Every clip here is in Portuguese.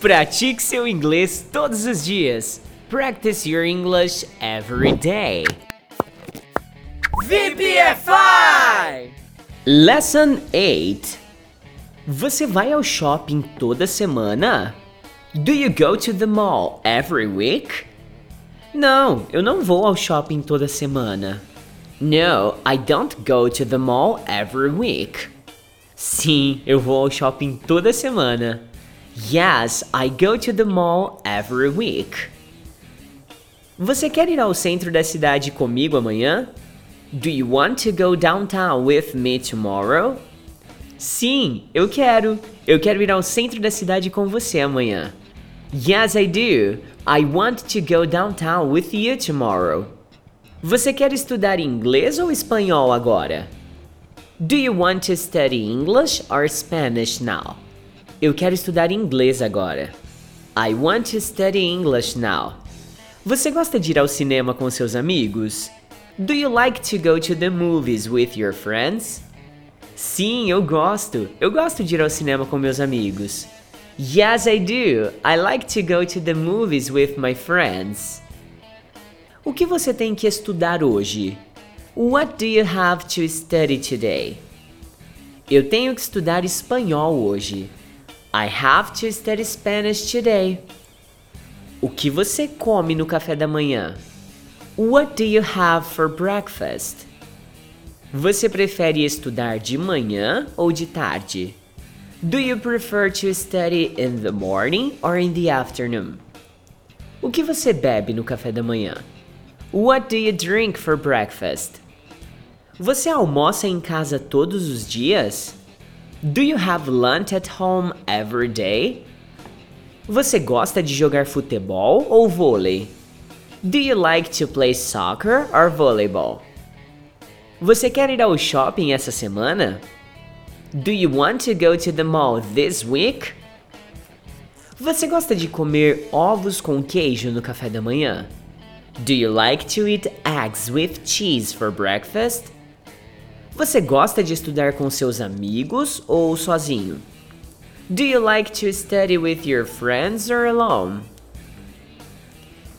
Pratique seu inglês todos os dias. Practice your English every day. VPFI! Lesson 8. Você vai ao shopping toda semana? Do you go to the mall every week? Não, eu não vou ao shopping toda semana. No, I don't go to the mall every week. Sim, eu vou ao shopping toda semana. Yes, I go to the mall every week. Você quer ir ao centro da cidade comigo amanhã? Do you want to go downtown with me tomorrow? Sim, eu quero. Eu quero ir ao centro da cidade com você amanhã. Yes, I do. I want to go downtown with you tomorrow. Você quer estudar inglês ou espanhol agora? Do you want to study English or Spanish now? Eu quero estudar inglês agora. I want to study English now. Você gosta de ir ao cinema com seus amigos? Do you like to go to the movies with your friends? Sim, eu gosto. Eu gosto de ir ao cinema com meus amigos. Yes, I do. I like to go to the movies with my friends. O que você tem que estudar hoje? What do you have to study today? Eu tenho que estudar espanhol hoje. I have to study Spanish today. O que você come no café da manhã? What do you have for breakfast? Você prefere estudar de manhã ou de tarde? Do you prefer to study in the morning or in the afternoon? O que você bebe no café da manhã? What do you drink for breakfast? Você almoça em casa todos os dias? Do you have lunch at home every day? Você gosta de jogar futebol ou vôlei? Do you like to play soccer or volleyball? Você quer ir ao shopping essa semana? Do you want to go to the mall this week? Você gosta de comer ovos com queijo no café da manhã? Do you like to eat eggs with cheese for breakfast? Você gosta de estudar com seus amigos ou sozinho? Do you like to study with your friends or alone?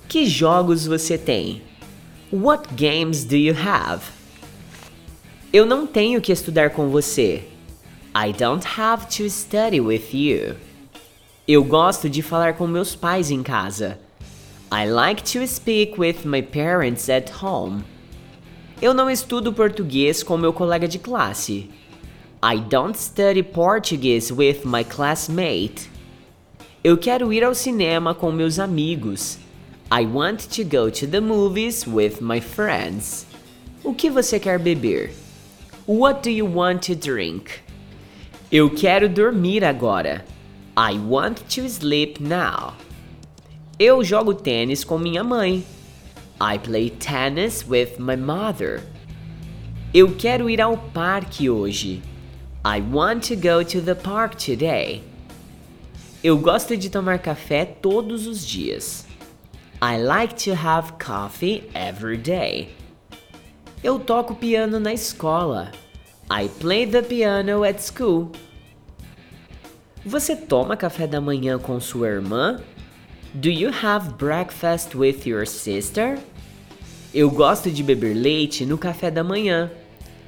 Que jogos você tem? What games do you have? Eu não tenho que estudar com você. I don't have to study with you. Eu gosto de falar com meus pais em casa. I like to speak with my parents at home. Eu não estudo português com meu colega de classe. I don't study Portuguese with my classmate. Eu quero ir ao cinema com meus amigos. I want to go to the movies with my friends. O que você quer beber? What do you want to drink? Eu quero dormir agora. I want to sleep now. Eu jogo tênis com minha mãe. I play tennis with my mother. Eu quero ir ao parque hoje. I want to go to the park today. Eu gosto de tomar café todos os dias. I like to have coffee every day. Eu toco piano na escola. I play the piano at school. Você toma café da manhã com sua irmã? Do you have breakfast with your sister? Eu gosto de beber leite no café da manhã.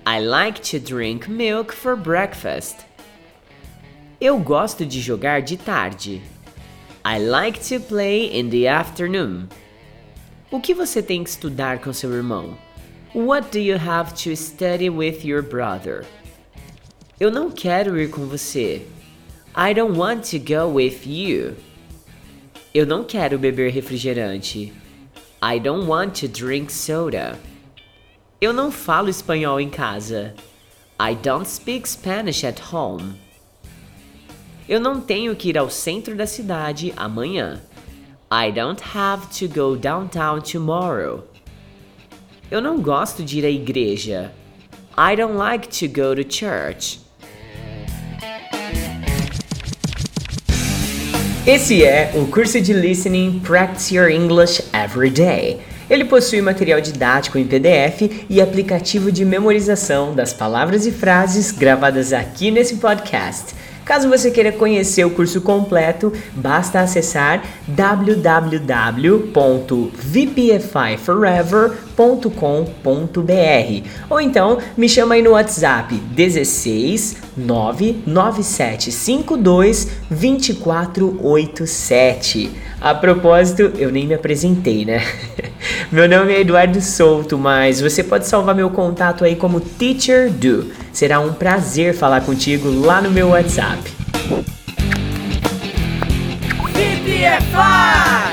I like to drink milk for breakfast. Eu gosto de jogar de tarde. I like to play in the afternoon. O que você tem que estudar com seu irmão? What do you have to study with your brother? Eu não quero ir com você. I don't want to go with you. Eu não quero beber refrigerante. I don't want to drink soda. Eu não falo espanhol em casa. I don't speak Spanish at home. Eu não tenho que ir ao centro da cidade amanhã. I don't have to go downtown tomorrow. Eu não gosto de ir à igreja. I don't like to go to church. Esse é o curso de Listening Practice Your English Every Day. Ele possui material didático em PDF e aplicativo de memorização das palavras e frases gravadas aqui nesse podcast. Caso você queira conhecer o curso completo, basta acessar www.vpfiforever.com.br ou então me chama aí no WhatsApp 16 99752 2487. A propósito, eu nem me apresentei, né? meu nome é Eduardo Souto, mas você pode salvar meu contato aí como Teacher Do. Será um prazer falar contigo lá no meu WhatsApp. VPFI!